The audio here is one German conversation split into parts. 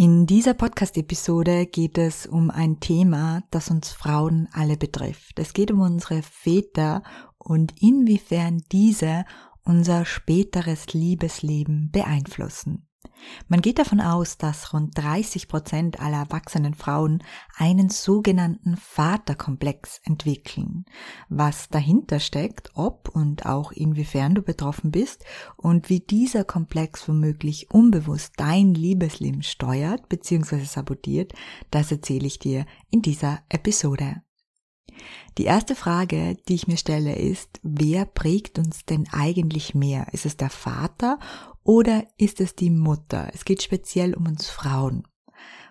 In dieser Podcast-Episode geht es um ein Thema, das uns Frauen alle betrifft. Es geht um unsere Väter und inwiefern diese unser späteres Liebesleben beeinflussen. Man geht davon aus, dass rund 30 Prozent aller erwachsenen Frauen einen sogenannten Vaterkomplex entwickeln. Was dahinter steckt, ob und auch inwiefern du betroffen bist und wie dieser Komplex womöglich unbewusst dein Liebesleben steuert bzw. sabotiert, das erzähle ich dir in dieser Episode. Die erste Frage, die ich mir stelle, ist, wer prägt uns denn eigentlich mehr? Ist es der Vater oder ist es die Mutter? Es geht speziell um uns Frauen.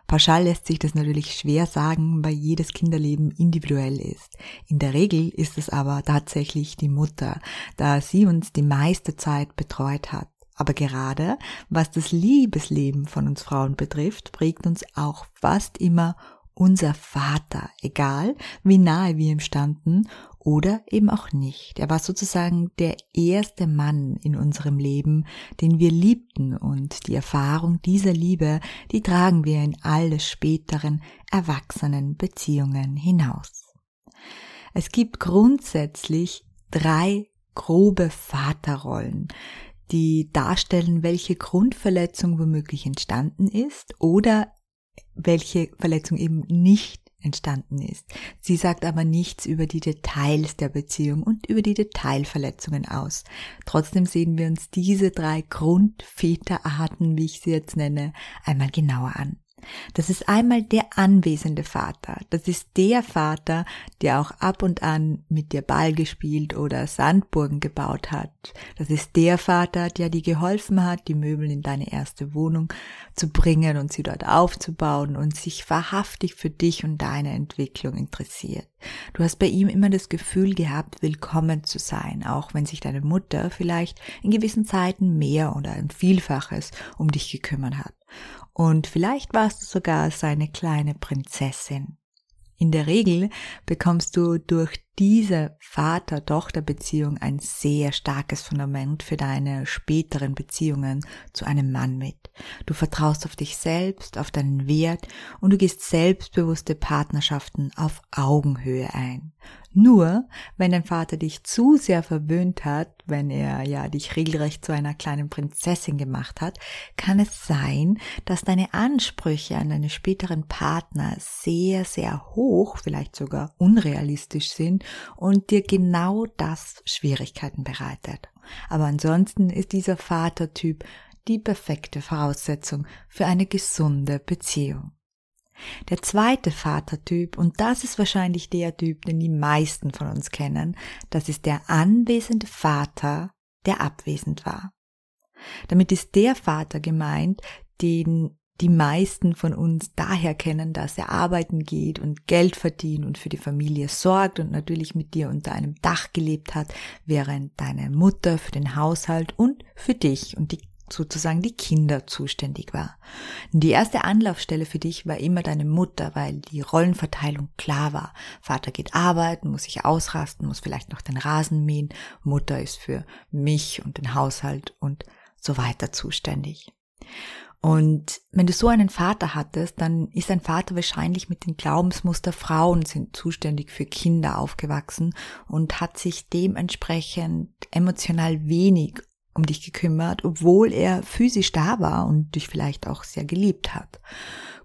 Pauschal lässt sich das natürlich schwer sagen, weil jedes Kinderleben individuell ist. In der Regel ist es aber tatsächlich die Mutter, da sie uns die meiste Zeit betreut hat. Aber gerade was das Liebesleben von uns Frauen betrifft, prägt uns auch fast immer unser Vater, egal wie nahe wir ihm standen oder eben auch nicht. Er war sozusagen der erste Mann in unserem Leben, den wir liebten und die Erfahrung dieser Liebe, die tragen wir in alle späteren erwachsenen Beziehungen hinaus. Es gibt grundsätzlich drei grobe Vaterrollen, die darstellen, welche Grundverletzung womöglich entstanden ist oder welche Verletzung eben nicht entstanden ist. Sie sagt aber nichts über die Details der Beziehung und über die Detailverletzungen aus. Trotzdem sehen wir uns diese drei Grundväterarten, wie ich sie jetzt nenne, einmal genauer an. Das ist einmal der anwesende Vater. Das ist der Vater, der auch ab und an mit dir Ball gespielt oder Sandburgen gebaut hat. Das ist der Vater, der dir geholfen hat, die Möbel in deine erste Wohnung zu bringen und sie dort aufzubauen und sich wahrhaftig für dich und deine Entwicklung interessiert. Du hast bei ihm immer das Gefühl gehabt, willkommen zu sein, auch wenn sich deine Mutter vielleicht in gewissen Zeiten mehr oder ein Vielfaches um dich gekümmert hat. Und vielleicht warst du sogar seine kleine Prinzessin. In der Regel bekommst du durch diese Vater-Tochter-Beziehung ein sehr starkes Fundament für deine späteren Beziehungen zu einem Mann mit. Du vertraust auf dich selbst, auf deinen Wert und du gehst selbstbewusste Partnerschaften auf Augenhöhe ein. Nur, wenn dein Vater dich zu sehr verwöhnt hat, wenn er ja dich regelrecht zu einer kleinen Prinzessin gemacht hat, kann es sein, dass deine Ansprüche an deine späteren Partner sehr, sehr hoch, vielleicht sogar unrealistisch sind und dir genau das Schwierigkeiten bereitet. Aber ansonsten ist dieser Vatertyp die perfekte Voraussetzung für eine gesunde Beziehung. Der zweite Vatertyp, und das ist wahrscheinlich der Typ, den die meisten von uns kennen, das ist der anwesende Vater, der abwesend war. Damit ist der Vater gemeint, den die meisten von uns daher kennen, dass er arbeiten geht und Geld verdient und für die Familie sorgt und natürlich mit dir unter einem Dach gelebt hat, während deine Mutter für den Haushalt und für dich und die sozusagen die Kinder zuständig war. Die erste Anlaufstelle für dich war immer deine Mutter, weil die Rollenverteilung klar war. Vater geht arbeiten, muss sich ausrasten, muss vielleicht noch den Rasen mähen, Mutter ist für mich und den Haushalt und so weiter zuständig. Und wenn du so einen Vater hattest, dann ist ein Vater wahrscheinlich mit dem Glaubensmuster Frauen sind zuständig für Kinder aufgewachsen und hat sich dementsprechend emotional wenig um dich gekümmert, obwohl er physisch da war und dich vielleicht auch sehr geliebt hat.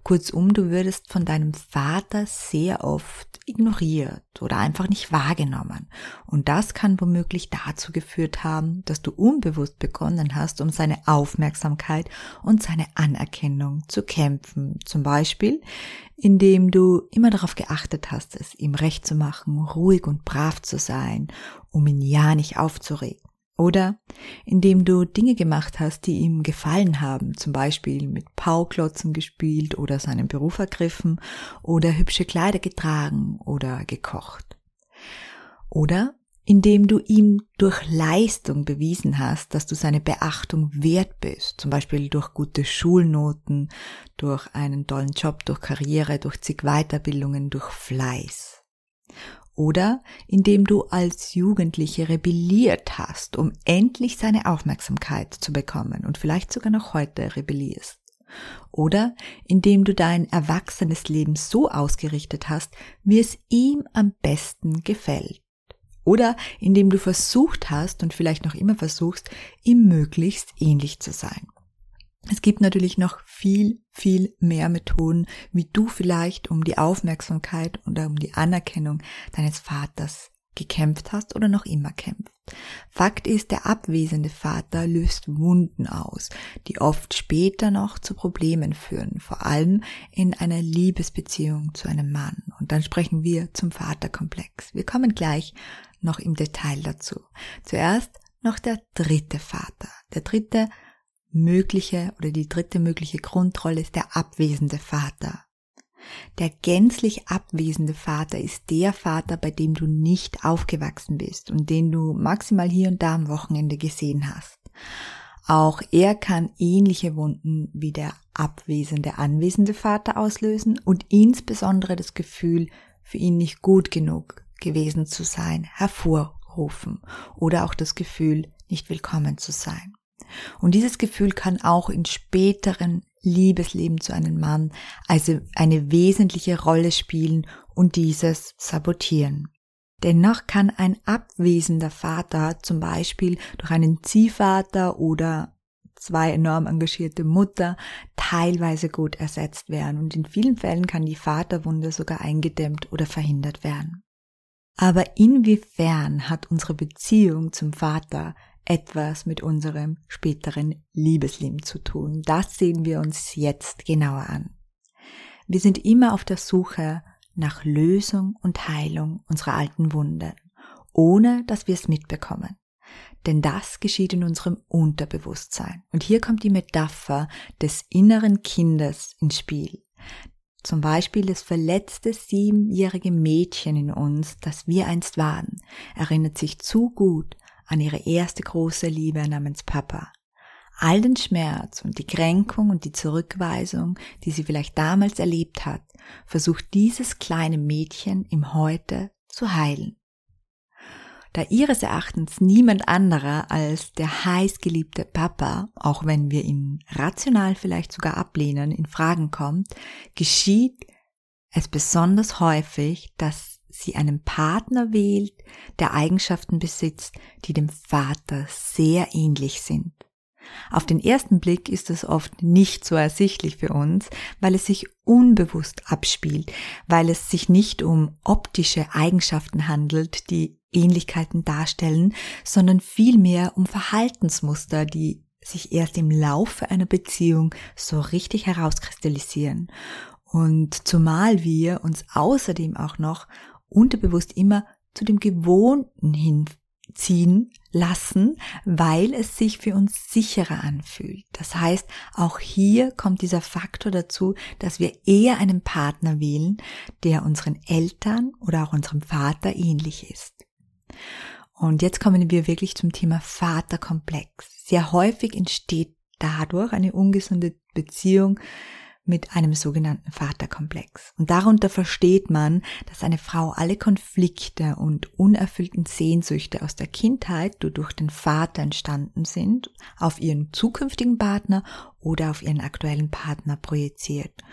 Kurzum, du würdest von deinem Vater sehr oft ignoriert oder einfach nicht wahrgenommen. Und das kann womöglich dazu geführt haben, dass du unbewusst begonnen hast, um seine Aufmerksamkeit und seine Anerkennung zu kämpfen. Zum Beispiel, indem du immer darauf geachtet hast, es ihm recht zu machen, ruhig und brav zu sein, um ihn ja nicht aufzuregen. Oder indem du Dinge gemacht hast, die ihm gefallen haben, zum Beispiel mit Pauklotzen gespielt oder seinen Beruf ergriffen oder hübsche Kleider getragen oder gekocht. Oder indem du ihm durch Leistung bewiesen hast, dass du seine Beachtung wert bist, zum Beispiel durch gute Schulnoten, durch einen tollen Job, durch Karriere, durch zig Weiterbildungen, durch Fleiß oder indem du als Jugendliche rebelliert hast, um endlich seine Aufmerksamkeit zu bekommen und vielleicht sogar noch heute rebellierst. Oder indem du dein erwachsenes Leben so ausgerichtet hast, wie es ihm am besten gefällt. Oder indem du versucht hast und vielleicht noch immer versuchst, ihm möglichst ähnlich zu sein. Es gibt natürlich noch viel, viel mehr Methoden, wie du vielleicht um die Aufmerksamkeit oder um die Anerkennung deines Vaters gekämpft hast oder noch immer kämpft. Fakt ist, der abwesende Vater löst Wunden aus, die oft später noch zu Problemen führen, vor allem in einer Liebesbeziehung zu einem Mann. Und dann sprechen wir zum Vaterkomplex. Wir kommen gleich noch im Detail dazu. Zuerst noch der dritte Vater. Der dritte mögliche oder die dritte mögliche Grundrolle ist der abwesende Vater. Der gänzlich abwesende Vater ist der Vater, bei dem du nicht aufgewachsen bist und den du maximal hier und da am Wochenende gesehen hast. Auch er kann ähnliche Wunden wie der abwesende anwesende Vater auslösen und insbesondere das Gefühl, für ihn nicht gut genug gewesen zu sein, hervorrufen oder auch das Gefühl, nicht willkommen zu sein. Und dieses Gefühl kann auch in späteren Liebesleben zu einem Mann also eine wesentliche Rolle spielen und dieses sabotieren. Dennoch kann ein abwesender Vater zum Beispiel durch einen Ziehvater oder zwei enorm engagierte Mutter teilweise gut ersetzt werden und in vielen Fällen kann die Vaterwunde sogar eingedämmt oder verhindert werden. Aber inwiefern hat unsere Beziehung zum Vater etwas mit unserem späteren Liebesleben zu tun. Das sehen wir uns jetzt genauer an. Wir sind immer auf der Suche nach Lösung und Heilung unserer alten Wunden, ohne dass wir es mitbekommen. Denn das geschieht in unserem Unterbewusstsein. Und hier kommt die Metapher des inneren Kindes ins Spiel. Zum Beispiel das verletzte siebenjährige Mädchen in uns, das wir einst waren, erinnert sich zu gut an ihre erste große Liebe namens Papa. All den Schmerz und die Kränkung und die Zurückweisung, die sie vielleicht damals erlebt hat, versucht dieses kleine Mädchen im Heute zu heilen. Da ihres Erachtens niemand anderer als der heißgeliebte Papa, auch wenn wir ihn rational vielleicht sogar ablehnen, in Fragen kommt, geschieht es besonders häufig, dass sie einen Partner wählt, der Eigenschaften besitzt, die dem Vater sehr ähnlich sind. Auf den ersten Blick ist es oft nicht so ersichtlich für uns, weil es sich unbewusst abspielt, weil es sich nicht um optische Eigenschaften handelt, die Ähnlichkeiten darstellen, sondern vielmehr um Verhaltensmuster, die sich erst im Laufe einer Beziehung so richtig herauskristallisieren. Und zumal wir uns außerdem auch noch unterbewusst immer zu dem Gewohnten hinziehen lassen, weil es sich für uns sicherer anfühlt. Das heißt, auch hier kommt dieser Faktor dazu, dass wir eher einen Partner wählen, der unseren Eltern oder auch unserem Vater ähnlich ist. Und jetzt kommen wir wirklich zum Thema Vaterkomplex. Sehr häufig entsteht dadurch eine ungesunde Beziehung mit einem sogenannten Vaterkomplex. Und darunter versteht man, dass eine Frau alle Konflikte und unerfüllten Sehnsüchte aus der Kindheit, die durch den Vater entstanden sind, auf ihren zukünftigen Partner oder auf ihren aktuellen Partner projiziert.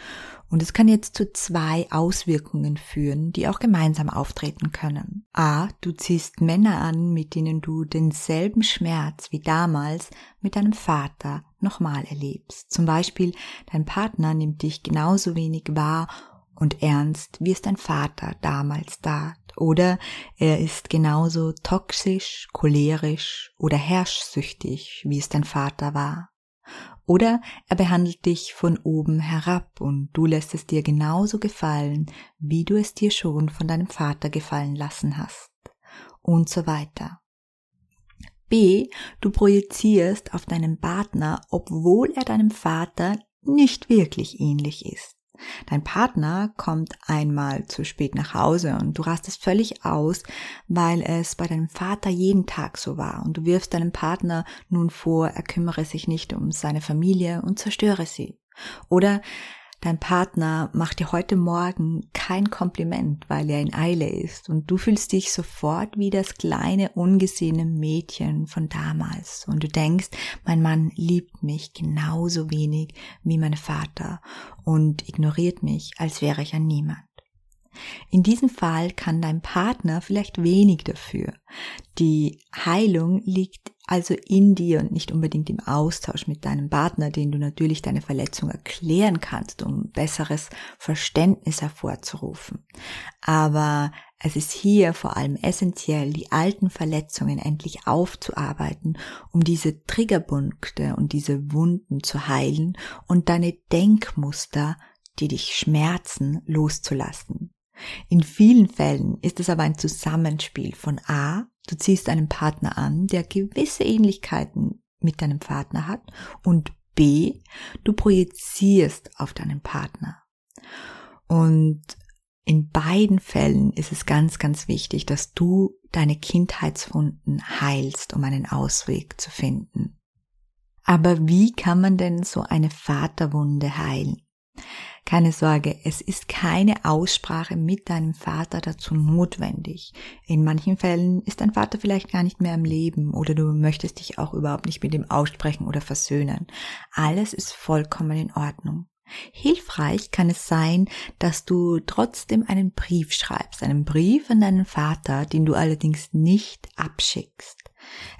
Und es kann jetzt zu zwei Auswirkungen führen, die auch gemeinsam auftreten können. A, du ziehst Männer an, mit denen du denselben Schmerz wie damals mit deinem Vater nochmal erlebst. Zum Beispiel, dein Partner nimmt dich genauso wenig wahr und ernst, wie es dein Vater damals tat. Oder er ist genauso toxisch, cholerisch oder herrschsüchtig, wie es dein Vater war. Oder er behandelt dich von oben herab und du lässt es dir genauso gefallen, wie du es dir schon von deinem Vater gefallen lassen hast. Und so weiter. B, du projizierst auf deinen Partner, obwohl er deinem Vater nicht wirklich ähnlich ist. Dein Partner kommt einmal zu spät nach Hause und du rastest völlig aus, weil es bei deinem Vater jeden Tag so war und du wirfst deinem Partner nun vor, er kümmere sich nicht um seine Familie und zerstöre sie. Oder Dein Partner macht dir heute Morgen kein Kompliment, weil er in Eile ist und du fühlst dich sofort wie das kleine ungesehene Mädchen von damals und du denkst, mein Mann liebt mich genauso wenig wie mein Vater und ignoriert mich, als wäre ich ein Niemand. In diesem Fall kann dein Partner vielleicht wenig dafür. Die Heilung liegt also in dir und nicht unbedingt im Austausch mit deinem Partner, den du natürlich deine Verletzung erklären kannst, um besseres Verständnis hervorzurufen. Aber es ist hier vor allem essentiell, die alten Verletzungen endlich aufzuarbeiten, um diese Triggerpunkte und diese Wunden zu heilen und deine Denkmuster, die dich schmerzen, loszulassen. In vielen Fällen ist es aber ein Zusammenspiel von A, du ziehst einen Partner an, der gewisse Ähnlichkeiten mit deinem Partner hat und B, du projizierst auf deinen Partner. Und in beiden Fällen ist es ganz, ganz wichtig, dass du deine Kindheitswunden heilst, um einen Ausweg zu finden. Aber wie kann man denn so eine Vaterwunde heilen? Keine Sorge, es ist keine Aussprache mit deinem Vater dazu notwendig. In manchen Fällen ist dein Vater vielleicht gar nicht mehr am Leben oder du möchtest dich auch überhaupt nicht mit ihm aussprechen oder versöhnen. Alles ist vollkommen in Ordnung. Hilfreich kann es sein, dass du trotzdem einen Brief schreibst, einen Brief an deinen Vater, den du allerdings nicht abschickst.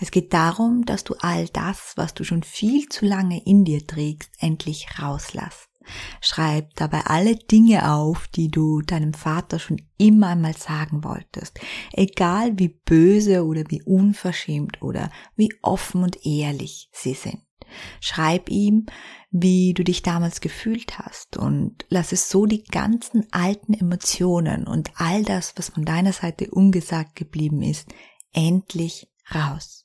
Es geht darum, dass du all das, was du schon viel zu lange in dir trägst, endlich rauslässt. Schreib dabei alle Dinge auf, die du deinem Vater schon immer einmal sagen wolltest, egal wie böse oder wie unverschämt oder wie offen und ehrlich sie sind. Schreib ihm, wie du dich damals gefühlt hast und lass es so die ganzen alten Emotionen und all das, was von deiner Seite ungesagt geblieben ist, endlich raus.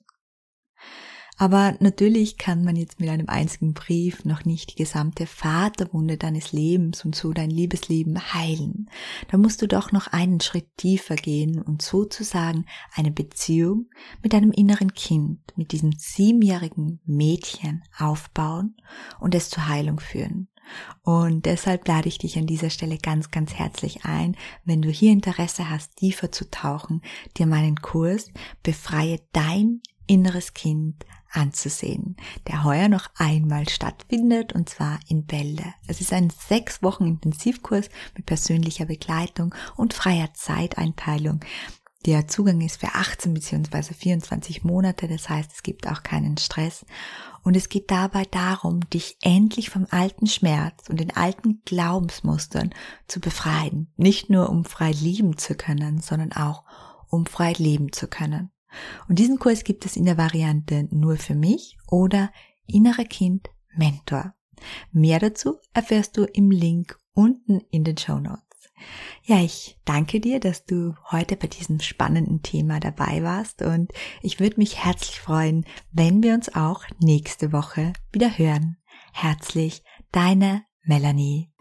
Aber natürlich kann man jetzt mit einem einzigen Brief noch nicht die gesamte Vaterwunde deines Lebens und so dein Liebesleben heilen. Da musst du doch noch einen Schritt tiefer gehen und sozusagen eine Beziehung mit deinem inneren Kind, mit diesem siebenjährigen Mädchen aufbauen und es zur Heilung führen. Und deshalb lade ich dich an dieser Stelle ganz, ganz herzlich ein, wenn du hier Interesse hast, tiefer zu tauchen, dir meinen Kurs Befreie dein inneres Kind anzusehen, der heuer noch einmal stattfindet und zwar in Bälde. Es ist ein sechs Wochen Intensivkurs mit persönlicher Begleitung und freier Zeiteinteilung. Der Zugang ist für 18 bzw. 24 Monate, das heißt, es gibt auch keinen Stress. Und es geht dabei darum, dich endlich vom alten Schmerz und den alten Glaubensmustern zu befreien. Nicht nur um frei lieben zu können, sondern auch um frei leben zu können. Und diesen Kurs gibt es in der Variante nur für mich oder innere Kind Mentor. Mehr dazu erfährst du im Link unten in den Show Notes. Ja, ich danke dir, dass du heute bei diesem spannenden Thema dabei warst und ich würde mich herzlich freuen, wenn wir uns auch nächste Woche wieder hören. Herzlich, deine Melanie.